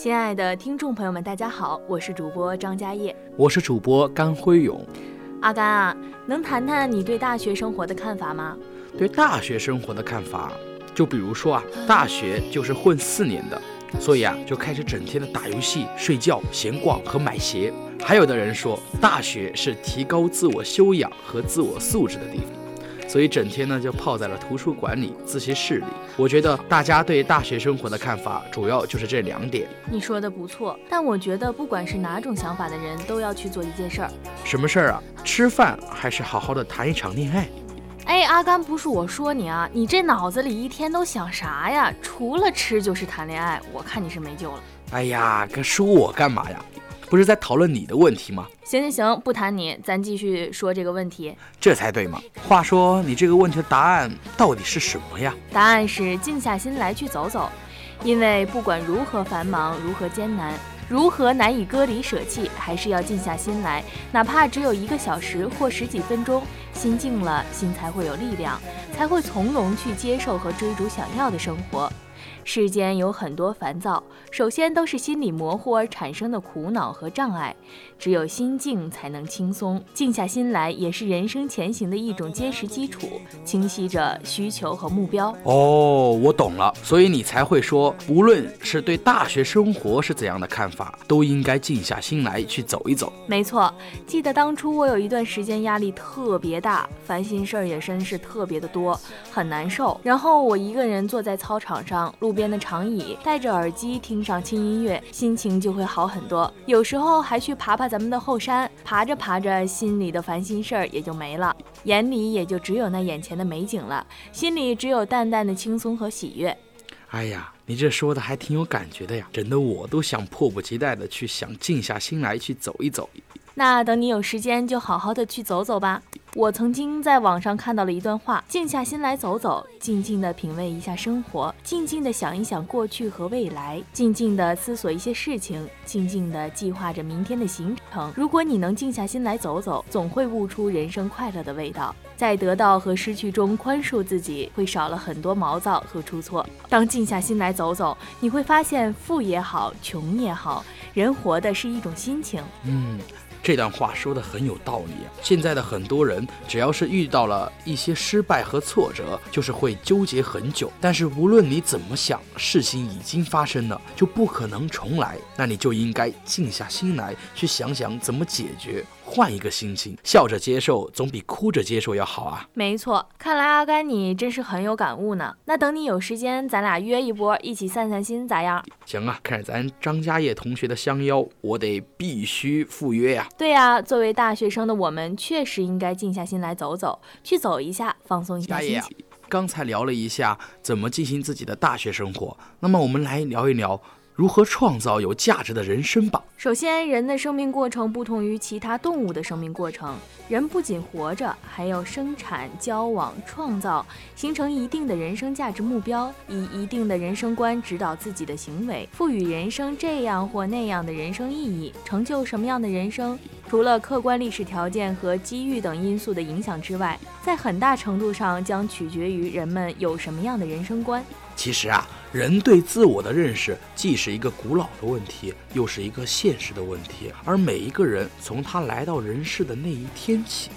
亲爱的听众朋友们，大家好，我是主播张嘉业，我是主播甘辉勇。阿甘啊，能谈谈你对大学生活的看法吗？对大学生活的看法，就比如说啊，大学就是混四年的，所以啊，就开始整天的打游戏、睡觉、闲逛和买鞋。还有的人说，大学是提高自我修养和自我素质的地方。所以整天呢就泡在了图书馆里、自习室里。我觉得大家对大学生活的看法主要就是这两点。你说的不错，但我觉得不管是哪种想法的人都要去做一件事儿。什么事儿啊？吃饭还是好好的谈一场恋爱？哎，阿甘，不是我说你啊，你这脑子里一天都想啥呀？除了吃就是谈恋爱，我看你是没救了。哎呀，哥说我干嘛呀？不是在讨论你的问题吗？行行行，不谈你，咱继续说这个问题，这才对嘛。话说你这个问题的答案到底是什么呀？答案是静下心来去走走，因为不管如何繁忙，如何艰难，如何难以割离舍弃，还是要静下心来，哪怕只有一个小时或十几分钟，心静了，心才会有力量，才会从容去接受和追逐想要的生活。世间有很多烦躁，首先都是心理模糊而产生的苦恼和障碍。只有心静，才能轻松。静下心来，也是人生前行的一种坚实基础，清晰着需求和目标。哦，我懂了，所以你才会说，无论是对大学生活是怎样的看法，都应该静下心来去走一走。没错，记得当初我有一段时间压力特别大，烦心事儿也真是特别的多，很难受。然后我一个人坐在操场上，路边的长椅，戴着耳机听上轻音乐，心情就会好很多。有时候还去爬爬。咱们的后山，爬着爬着，心里的烦心事儿也就没了，眼里也就只有那眼前的美景了，心里只有淡淡的轻松和喜悦。哎呀，你这说的还挺有感觉的呀，整得我都想迫不及待的去想静下心来去走一走。那等你有时间，就好好的去走走吧。我曾经在网上看到了一段话：静下心来走走，静静的品味一下生活，静静的想一想过去和未来，静静的思索一些事情，静静的计划着明天的行程。如果你能静下心来走走，总会悟出人生快乐的味道。在得到和失去中宽恕自己，会少了很多毛躁和出错。当静下心来走走，你会发现富也好，穷也好，人活的是一种心情。嗯。这段话说的很有道理。现在的很多人，只要是遇到了一些失败和挫折，就是会纠结很久。但是无论你怎么想，事情已经发生了，就不可能重来。那你就应该静下心来，去想想怎么解决。换一个心情，笑着接受，总比哭着接受要好啊！没错，看来阿甘你真是很有感悟呢。那等你有时间，咱俩约一波，一起散散心，咋样？行啊，看着咱张家业同学的相邀，我得必须赴约呀。对呀，作为大学生的我们，确实应该静下心来走走，去走一下，放松一下心情。刚才聊了一下怎么进行自己的大学生活，那么我们来聊一聊。如何创造有价值的人生吧？首先，人的生命过程不同于其他动物的生命过程。人不仅活着，还要生产、交往、创造，形成一定的人生价值目标，以一定的人生观指导自己的行为，赋予人生这样或那样的人生意义，成就什么样的人生？除了客观历史条件和机遇等因素的影响之外，在很大程度上将取决于人们有什么样的人生观。其实啊。人对自我的认识，既是一个古老的问题，又是一个现实的问题。而每一个人从他来到人世的那一天起，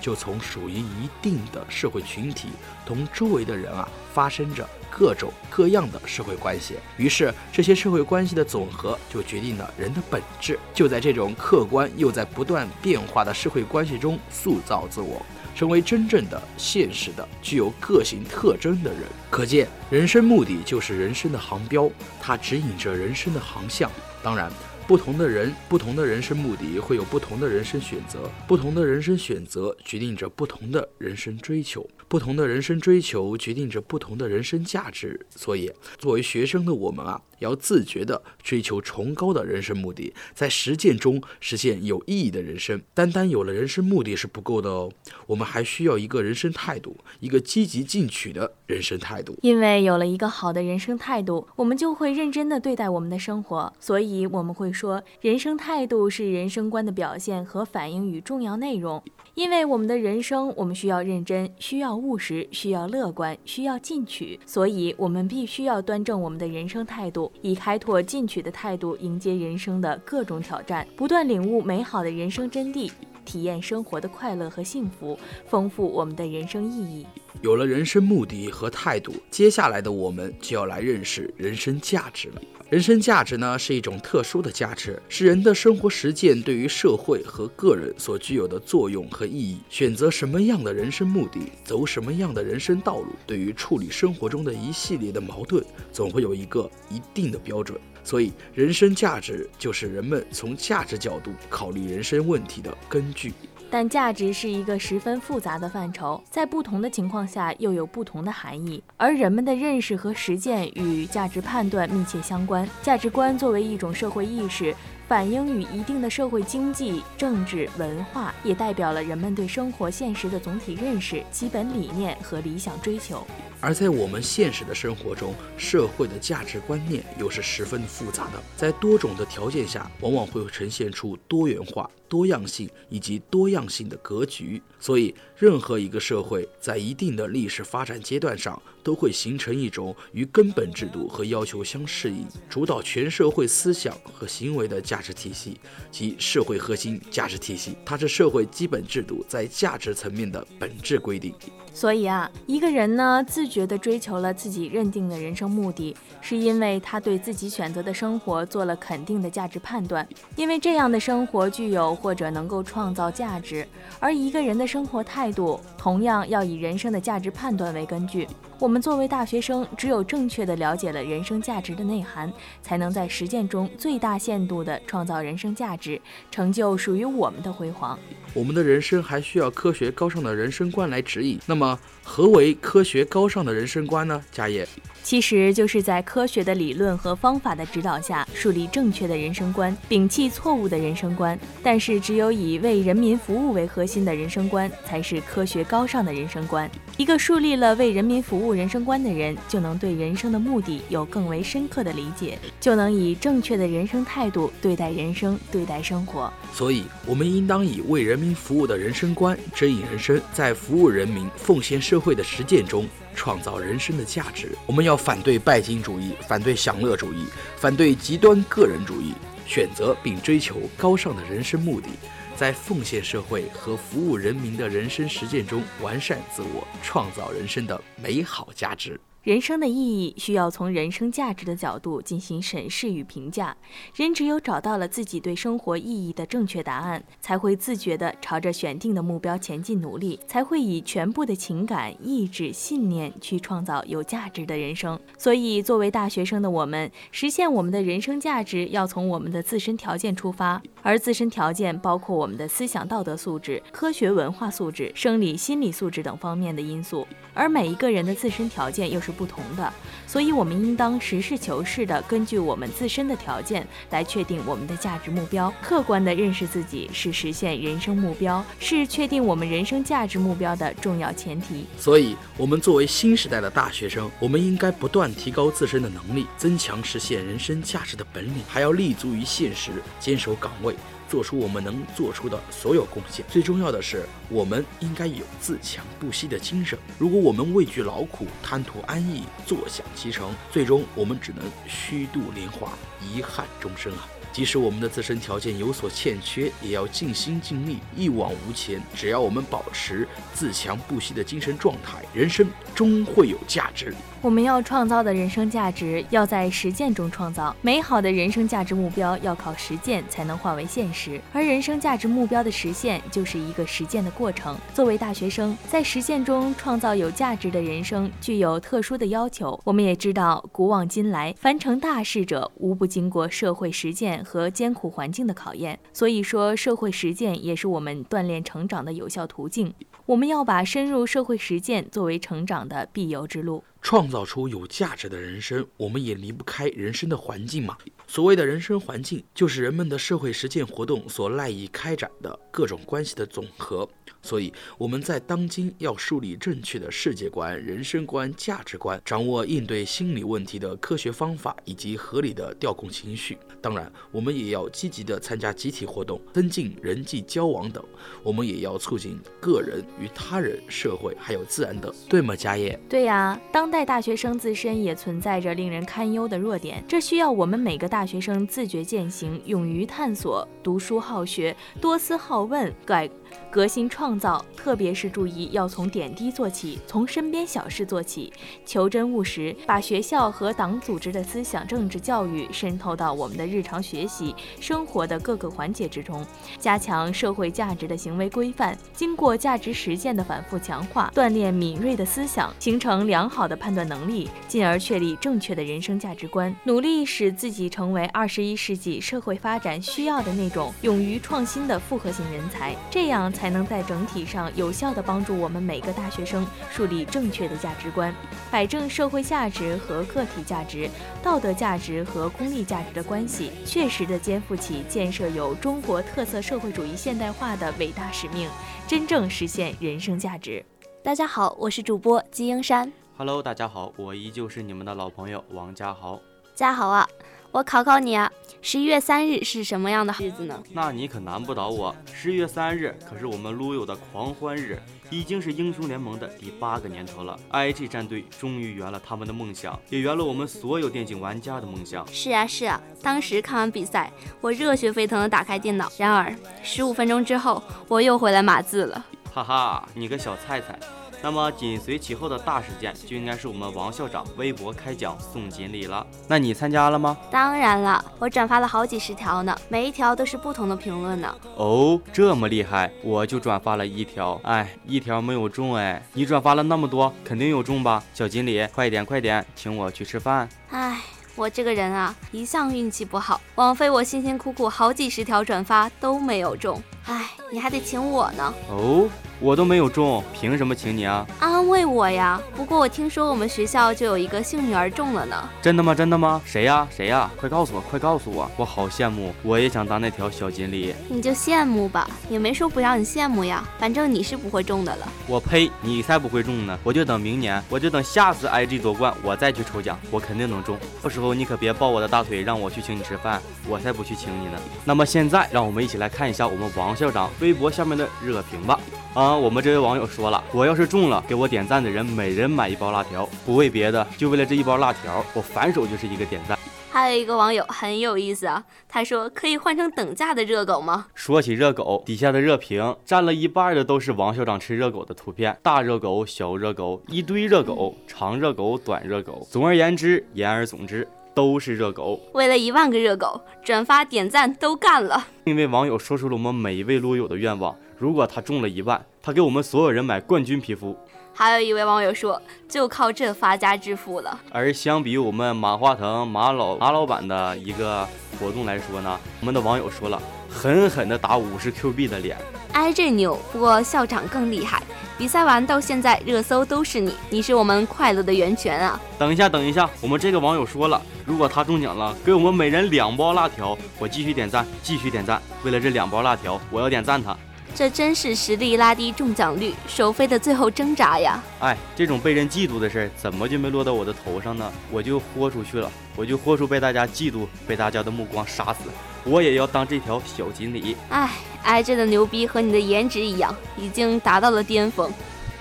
就从属于一定的社会群体，同周围的人啊发生着各种各样的社会关系。于是，这些社会关系的总和，就决定了人的本质。就在这种客观又在不断变化的社会关系中塑造自我。成为真正的、现实的、具有个性特征的人，可见人生目的就是人生的航标，它指引着人生的航向。当然。不同的人，不同的人生目的，会有不同的人生选择；不同的人生选择，决定着不同的人生追求；不同的人生追求，决定着不同的人生价值。所以，作为学生的我们啊，要自觉地追求崇高的人生目的，在实践中实现有意义的人生。单单有了人生目的是不够的哦，我们还需要一个人生态度，一个积极进取的人生态度。因为有了一个好的人生态度，我们就会认真地对待我们的生活，所以我们会。说人生态度是人生观的表现和反映与重要内容。因为我们的人生，我们需要认真，需要务实，需要乐观，需要进取，所以我们必须要端正我们的人生态度。以开拓进取的态度迎接人生的各种挑战，不断领悟美好的人生真谛，体验生活的快乐和幸福，丰富我们的人生意义。有了人生目的和态度，接下来的我们就要来认识人生价值了。人生价值呢，是一种特殊的价值，是人的生活实践对于社会和个人所具有的作用和意义。选择什么样的人生目的，走什么样的人生道路，对于处理生活中的一系列的矛盾，总会有一个一定的标准。所以，人生价值就是人们从价值角度考虑人生问题的根据。但价值是一个十分复杂的范畴，在不同的情况下又有不同的含义，而人们的认识和实践与价值判断密切相关。价值观作为一种社会意识。反映与一定的社会经济、政治、文化，也代表了人们对生活现实的总体认识、基本理念和理想追求。而在我们现实的生活中，社会的价值观念又是十分复杂的，在多种的条件下，往往会呈现出多元化、多样性以及多样性的格局。所以，任何一个社会在一定的历史发展阶段上，都会形成一种与根本制度和要求相适应、主导全社会思想和行为的价值体系及社会核心价值体系。它是社会基本制度在价值层面的本质规定。所以啊，一个人呢，自觉地追求了自己认定的人生目的，是因为他对自己选择的生活做了肯定的价值判断，因为这样的生活具有或者能够创造价值。而一个人的生活态度，同样要以人生的价值判断为根据。我们作为大学生，只有正确的了解了人生价值的内涵，才能在实践中最大限度地创造人生价值，成就属于我们的辉煌。我们的人生还需要科学高尚的人生观来指引。那么，何为科学高尚的人生观呢？家业。其实就是在科学的理论和方法的指导下，树立正确的人生观，摒弃错误的人生观。但是，只有以为人民服务为核心的人生观，才是科学高尚的人生观。一个树立了为人民服务人生观的人，就能对人生的目的有更为深刻的理解，就能以正确的人生态度对待人生，对待生活。所以，我们应当以为人民服务的人生观指引人生，在服务人民、奉献社会的实践中。创造人生的价值。我们要反对拜金主义，反对享乐主义，反对极端个人主义，选择并追求高尚的人生目的，在奉献社会和服务人民的人生实践中完善自我，创造人生的美好价值。人生的意义需要从人生价值的角度进行审视与评价。人只有找到了自己对生活意义的正确答案，才会自觉地朝着选定的目标前进努力，才会以全部的情感、意志、信念去创造有价值的人生。所以，作为大学生的我们，实现我们的人生价值，要从我们的自身条件出发，而自身条件包括我们的思想道德素质、科学文化素质、生理心理素质等方面的因素。而每一个人的自身条件又是。不同的，所以我们应当实事求是地根据我们自身的条件来确定我们的价值目标，客观地认识自己是实现人生目标，是确定我们人生价值目标的重要前提。所以，我们作为新时代的大学生，我们应该不断提高自身的能力，增强实现人生价值的本领，还要立足于现实，坚守岗位。做出我们能做出的所有贡献。最重要的是，我们应该有自强不息的精神。如果我们畏惧劳苦，贪图安逸，坐享其成，最终我们只能虚度年华，遗憾终生啊！即使我们的自身条件有所欠缺，也要尽心尽力，一往无前。只要我们保持自强不息的精神状态，人生终会有价值。我们要创造的人生价值，要在实践中创造。美好的人生价值目标要靠实践才能化为现实，而人生价值目标的实现就是一个实践的过程。作为大学生，在实践中创造有价值的人生，具有特殊的要求。我们也知道，古往今来，凡成大事者，无不经过社会实践和艰苦环境的考验。所以说，社会实践也是我们锻炼成长的有效途径。我们要把深入社会实践作为成长的必由之路。创造出有价值的人生，我们也离不开人生的环境嘛。所谓的人生环境，就是人们的社会实践活动所赖以开展的各种关系的总和。所以我们在当今要树立正确的世界观、人生观、价值观，掌握应对心理问题的科学方法，以及合理的调控情绪。当然，我们也要积极的参加集体活动，增进人际交往等。我们也要促进个人与他人、社会还有自然的，对吗？家业？对呀，当代。在大学生自身也存在着令人堪忧的弱点，这需要我们每个大学生自觉践行，勇于探索，读书好学，多思好问，改。革新创造，特别是注意要从点滴做起，从身边小事做起，求真务实，把学校和党组织的思想政治教育渗透到我们的日常学习生活的各个环节之中，加强社会价值的行为规范，经过价值实践的反复强化，锻炼敏锐的思想，形成良好的判断能力，进而确立正确的人生价值观，努力使自己成为二十一世纪社会发展需要的那种勇于创新的复合型人才，这样。才能在整体上有效地帮助我们每个大学生树立正确的价值观，摆正社会价值和个体价值、道德价值和功利价值的关系，确实地肩负起建设有中国特色社会主义现代化的伟大使命，真正实现人生价值。大家好，我是主播金英山。Hello，大家好，我依旧是你们的老朋友王家豪。家豪啊。我考考你啊，十一月三日是什么样的日子呢？那你可难不倒我。十一月三日可是我们撸友的狂欢日，已经是英雄联盟的第八个年头了。IG 战队终于圆了他们的梦想，也圆了我们所有电竞玩家的梦想。是啊是啊，当时看完比赛，我热血沸腾的打开电脑。然而十五分钟之后，我又回来码字了。哈哈，你个小菜菜。那么紧随其后的大事件就应该是我们王校长微博开奖送锦鲤了。那你参加了吗？当然了，我转发了好几十条呢，每一条都是不同的评论呢。哦，这么厉害，我就转发了一条，哎，一条没有中哎。你转发了那么多，肯定有中吧？小锦鲤，快点快点，请我去吃饭。哎。我这个人啊，一向运气不好，枉费我辛辛苦苦好几十条转发都没有中，哎，你还得请我呢。哦，我都没有中，凭什么请你啊？安慰我呀。不过我听说我们学校就有一个幸运儿中了呢。真的吗？真的吗？谁呀？谁呀？快告诉我，快告诉我，我好羡慕，我也想当那条小锦鲤。你就羡慕吧，也没说不让你羡慕呀。反正你是不会中的了。我呸，你才不会中呢。我就等明年，我就等下次 IG 夺冠，我再去抽奖，我肯定能中。到时候。你可别抱我的大腿，让我去请你吃饭，我才不去请你呢。那么现在，让我们一起来看一下我们王校长微博下面的热评吧。啊，我们这位网友说了，我要是中了，给我点赞的人每人买一包辣条，不为别的，就为了这一包辣条，我反手就是一个点赞。还有一个网友很有意思啊，他说可以换成等价的热狗吗？说起热狗，底下的热评占了一半的都是王校长吃热狗的图片，大热狗、小热狗，一堆热狗，长热狗、短热狗。总而言之，言而总之。都是热狗，为了一万个热狗，转发点赞都干了。一位网友说出了我们每一位撸友的愿望：如果他中了一万，他给我们所有人买冠军皮肤。还有一位网友说，就靠这发家致富了。而相比我们马化腾马老马老板的一个活动来说呢，我们的网友说了，狠狠的打五十 Q 币的脸。哎，这牛，不过校长更厉害。比赛完到现在，热搜都是你，你是我们快乐的源泉啊！等一下，等一下，我们这个网友说了，如果他中奖了，给我们每人两包辣条，我继续点赞，继续点赞。为了这两包辣条，我要点赞他。这真是实力拉低中奖率，首飞的最后挣扎呀！哎，这种被人嫉妒的事儿，怎么就没落到我的头上呢？我就豁出去了，我就豁出被大家嫉妒、被大家的目光杀死。我也要当这条小锦鲤。哎，挨着的牛逼和你的颜值一样，已经达到了巅峰。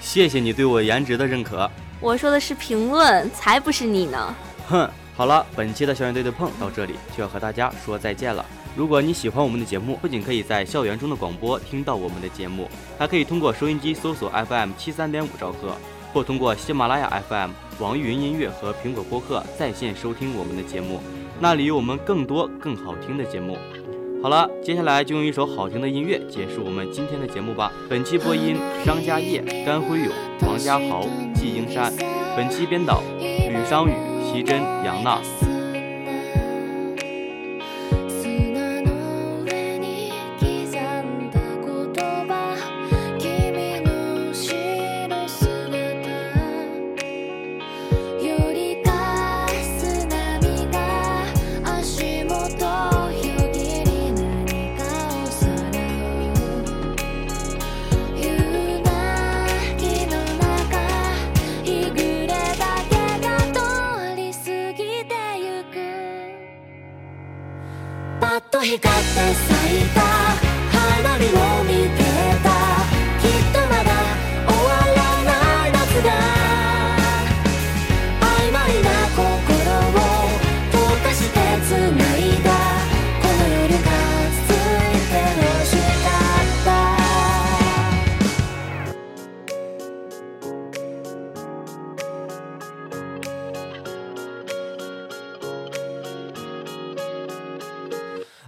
谢谢你对我颜值的认可。我说的是评论，才不是你呢。哼，好了，本期的校园对对碰到这里就要和大家说再见了。如果你喜欢我们的节目，不仅可以在校园中的广播听到我们的节目，还可以通过收音机搜索 FM 七三点五兆赫，或通过喜马拉雅 FM、网易云音乐和苹果播客在线收听我们的节目。那里有我们更多更好听的节目。好了，接下来就用一首好听的音乐结束我们今天的节目吧。本期播音：张家业、甘辉勇、王家豪、季英山。本期编导：吕商宇、席真、杨娜。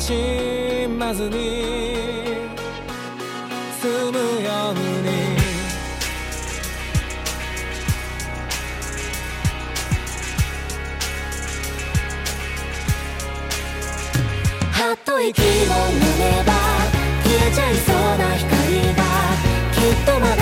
悲しまずに済むように。はっと息を飲めば消えちゃいそうな光がきっとまだ